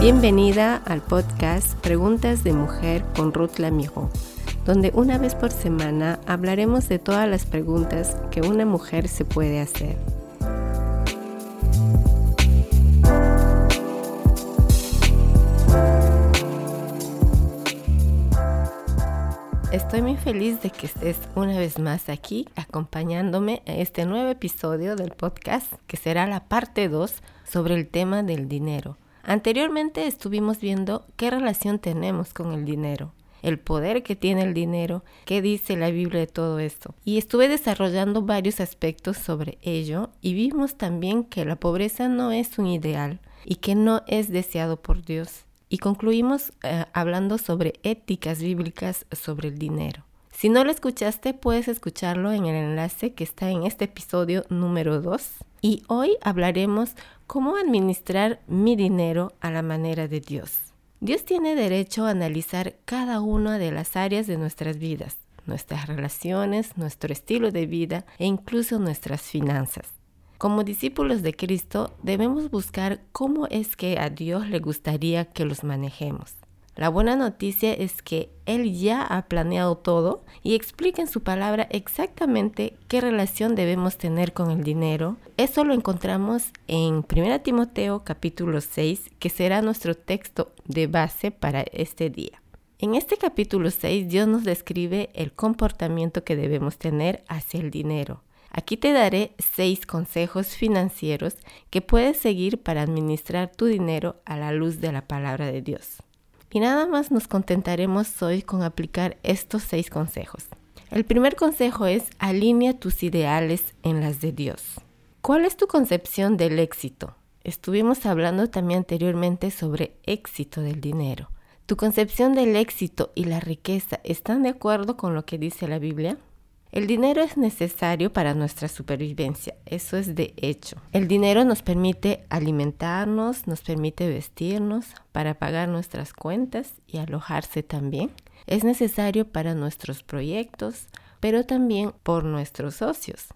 Bienvenida al podcast Preguntas de Mujer con Ruth Lamijo, donde una vez por semana hablaremos de todas las preguntas que una mujer se puede hacer. Estoy muy feliz de que estés una vez más aquí acompañándome a este nuevo episodio del podcast que será la parte 2 sobre el tema del dinero. Anteriormente estuvimos viendo qué relación tenemos con el dinero, el poder que tiene el dinero, qué dice la Biblia de todo esto. Y estuve desarrollando varios aspectos sobre ello y vimos también que la pobreza no es un ideal y que no es deseado por Dios y concluimos eh, hablando sobre éticas bíblicas sobre el dinero. Si no lo escuchaste, puedes escucharlo en el enlace que está en este episodio número 2. Y hoy hablaremos cómo administrar mi dinero a la manera de Dios. Dios tiene derecho a analizar cada una de las áreas de nuestras vidas, nuestras relaciones, nuestro estilo de vida e incluso nuestras finanzas. Como discípulos de Cristo debemos buscar cómo es que a Dios le gustaría que los manejemos. La buena noticia es que Él ya ha planeado todo y explica en su palabra exactamente qué relación debemos tener con el dinero. Eso lo encontramos en 1 Timoteo capítulo 6, que será nuestro texto de base para este día. En este capítulo 6 Dios nos describe el comportamiento que debemos tener hacia el dinero. Aquí te daré seis consejos financieros que puedes seguir para administrar tu dinero a la luz de la palabra de Dios. Y nada más nos contentaremos hoy con aplicar estos seis consejos. El primer consejo es alinea tus ideales en las de Dios. ¿Cuál es tu concepción del éxito? Estuvimos hablando también anteriormente sobre éxito del dinero. ¿Tu concepción del éxito y la riqueza están de acuerdo con lo que dice la Biblia? El dinero es necesario para nuestra supervivencia, eso es de hecho. El dinero nos permite alimentarnos, nos permite vestirnos, para pagar nuestras cuentas y alojarse también. Es necesario para nuestros proyectos, pero también por nuestros socios.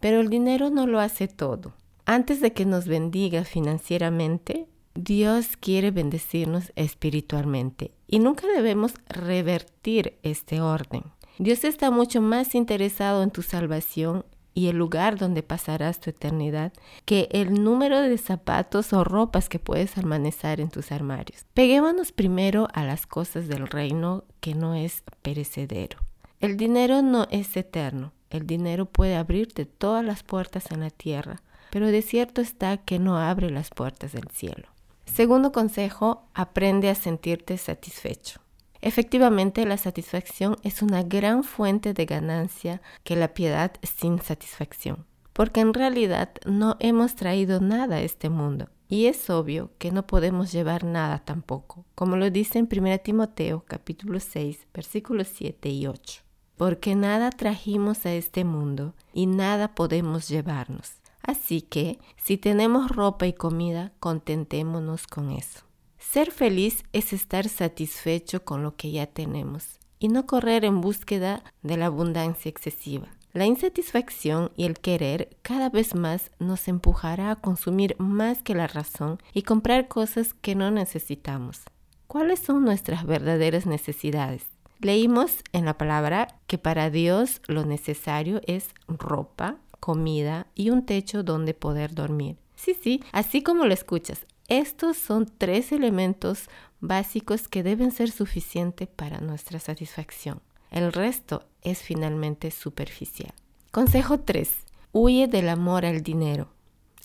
Pero el dinero no lo hace todo. Antes de que nos bendiga financieramente, Dios quiere bendecirnos espiritualmente y nunca debemos revertir este orden. Dios está mucho más interesado en tu salvación y el lugar donde pasarás tu eternidad que el número de zapatos o ropas que puedes amanecer en tus armarios. Peguémonos primero a las cosas del reino que no es perecedero. El dinero no es eterno. El dinero puede abrirte todas las puertas en la tierra, pero de cierto está que no abre las puertas del cielo. Segundo consejo, aprende a sentirte satisfecho. Efectivamente, la satisfacción es una gran fuente de ganancia que la piedad sin satisfacción, porque en realidad no hemos traído nada a este mundo. Y es obvio que no podemos llevar nada tampoco, como lo dice en 1 Timoteo capítulo 6 versículos 7 y 8. Porque nada trajimos a este mundo y nada podemos llevarnos. Así que, si tenemos ropa y comida, contentémonos con eso. Ser feliz es estar satisfecho con lo que ya tenemos y no correr en búsqueda de la abundancia excesiva. La insatisfacción y el querer cada vez más nos empujará a consumir más que la razón y comprar cosas que no necesitamos. ¿Cuáles son nuestras verdaderas necesidades? Leímos en la palabra que para Dios lo necesario es ropa, comida y un techo donde poder dormir. Sí, sí, así como lo escuchas, estos son tres elementos básicos que deben ser suficientes para nuestra satisfacción. El resto es finalmente superficial. Consejo 3. Huye del amor al dinero.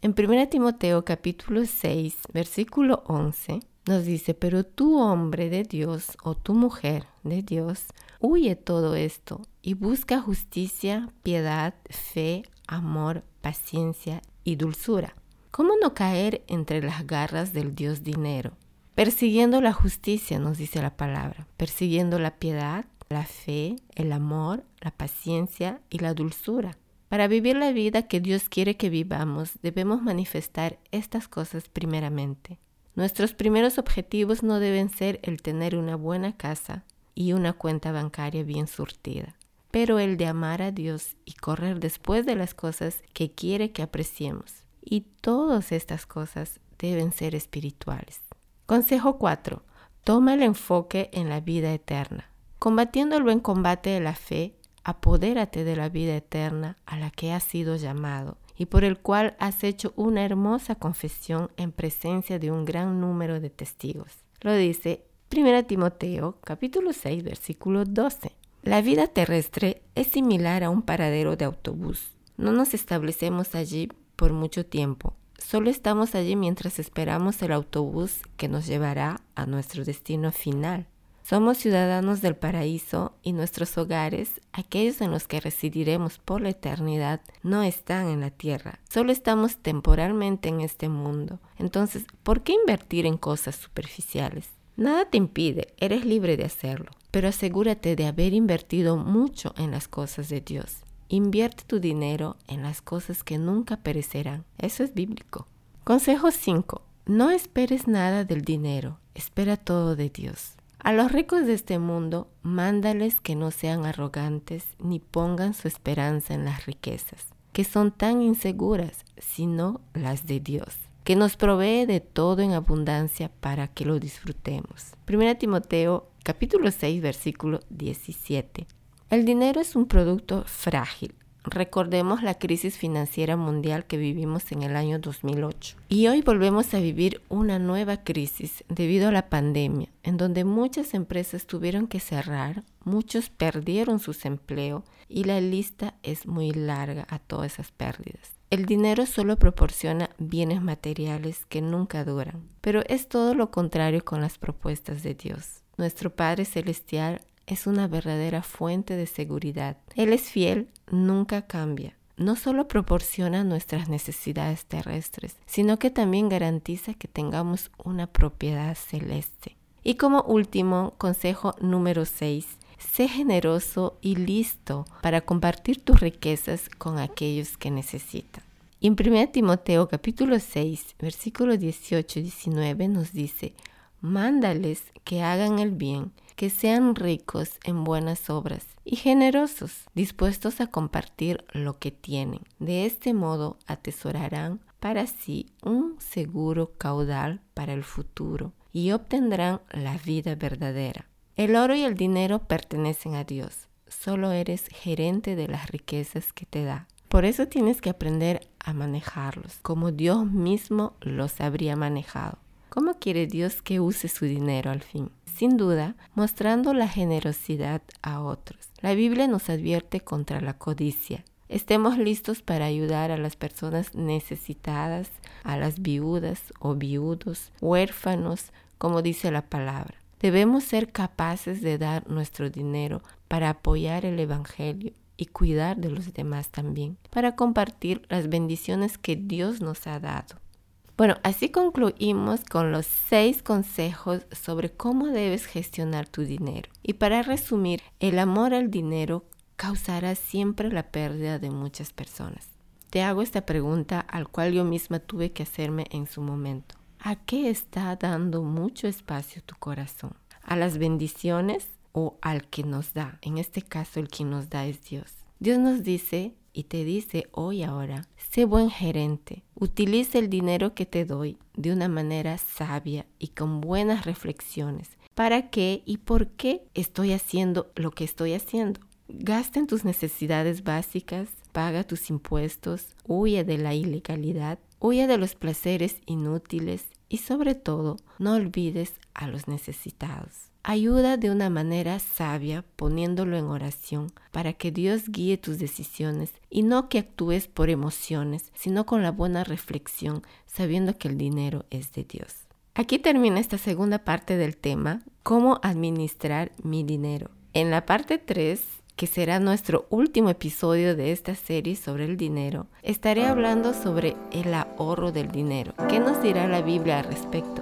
En 1 Timoteo capítulo 6, versículo 11, nos dice, pero tú hombre de Dios o tu mujer de Dios, huye todo esto y busca justicia, piedad, fe, amor, paciencia y dulzura ¿Cómo no caer entre las garras del Dios dinero? Persiguiendo la justicia, nos dice la palabra, persiguiendo la piedad, la fe, el amor, la paciencia y la dulzura. Para vivir la vida que Dios quiere que vivamos, debemos manifestar estas cosas primeramente. Nuestros primeros objetivos no deben ser el tener una buena casa y una cuenta bancaria bien surtida, pero el de amar a Dios y correr después de las cosas que quiere que apreciemos y todas estas cosas deben ser espirituales. Consejo 4. Toma el enfoque en la vida eterna. Combatiendo el buen combate de la fe, apodérate de la vida eterna a la que has sido llamado y por el cual has hecho una hermosa confesión en presencia de un gran número de testigos. Lo dice 1 Timoteo capítulo 6 versículo 12. La vida terrestre es similar a un paradero de autobús. No nos establecemos allí por mucho tiempo. Solo estamos allí mientras esperamos el autobús que nos llevará a nuestro destino final. Somos ciudadanos del paraíso y nuestros hogares, aquellos en los que residiremos por la eternidad, no están en la tierra. Solo estamos temporalmente en este mundo. Entonces, ¿por qué invertir en cosas superficiales? Nada te impide, eres libre de hacerlo, pero asegúrate de haber invertido mucho en las cosas de Dios. Invierte tu dinero en las cosas que nunca perecerán. Eso es bíblico. Consejo 5. No esperes nada del dinero, espera todo de Dios. A los ricos de este mundo, mándales que no sean arrogantes ni pongan su esperanza en las riquezas, que son tan inseguras, sino las de Dios, que nos provee de todo en abundancia para que lo disfrutemos. 1 Timoteo capítulo 6 versículo 17. El dinero es un producto frágil, Recordemos la crisis financiera mundial que vivimos en el año 2008. Y hoy volvemos a vivir una nueva crisis debido a la pandemia, en donde muchas empresas tuvieron que cerrar, muchos perdieron sus empleos y la lista es muy larga a todas esas pérdidas. El dinero solo proporciona bienes materiales que nunca duran, pero es todo lo contrario con las propuestas de Dios. Nuestro Padre Celestial es una verdadera fuente de seguridad. Él es fiel, nunca cambia. No solo proporciona nuestras necesidades terrestres, sino que también garantiza que tengamos una propiedad celeste. Y como último, consejo número 6, sé generoso y listo para compartir tus riquezas con aquellos que necesitan. en 1 Timoteo capítulo 6, versículos 18 y 19 nos dice, mándales que hagan el bien que sean ricos en buenas obras y generosos, dispuestos a compartir lo que tienen. De este modo atesorarán para sí un seguro caudal para el futuro y obtendrán la vida verdadera. El oro y el dinero pertenecen a Dios. Solo eres gerente de las riquezas que te da. Por eso tienes que aprender a manejarlos, como Dios mismo los habría manejado. ¿Cómo quiere Dios que use su dinero al fin? Sin duda, mostrando la generosidad a otros. La Biblia nos advierte contra la codicia. Estemos listos para ayudar a las personas necesitadas, a las viudas o viudos, huérfanos, como dice la palabra. Debemos ser capaces de dar nuestro dinero para apoyar el Evangelio y cuidar de los demás también, para compartir las bendiciones que Dios nos ha dado. Bueno, así concluimos con los seis consejos sobre cómo debes gestionar tu dinero. Y para resumir, el amor al dinero causará siempre la pérdida de muchas personas. Te hago esta pregunta al cual yo misma tuve que hacerme en su momento. ¿A qué está dando mucho espacio tu corazón? ¿A las bendiciones o al que nos da? En este caso el que nos da es Dios. Dios nos dice y te dice hoy ahora, sé buen gerente, utiliza el dinero que te doy de una manera sabia y con buenas reflexiones. ¿Para qué y por qué estoy haciendo lo que estoy haciendo? Gasta en tus necesidades básicas, paga tus impuestos, huye de la ilegalidad, huye de los placeres inútiles y sobre todo no olvides a los necesitados. Ayuda de una manera sabia poniéndolo en oración para que Dios guíe tus decisiones y no que actúes por emociones, sino con la buena reflexión, sabiendo que el dinero es de Dios. Aquí termina esta segunda parte del tema, cómo administrar mi dinero. En la parte 3, que será nuestro último episodio de esta serie sobre el dinero, estaré hablando sobre el ahorro del dinero. ¿Qué nos dirá la Biblia al respecto?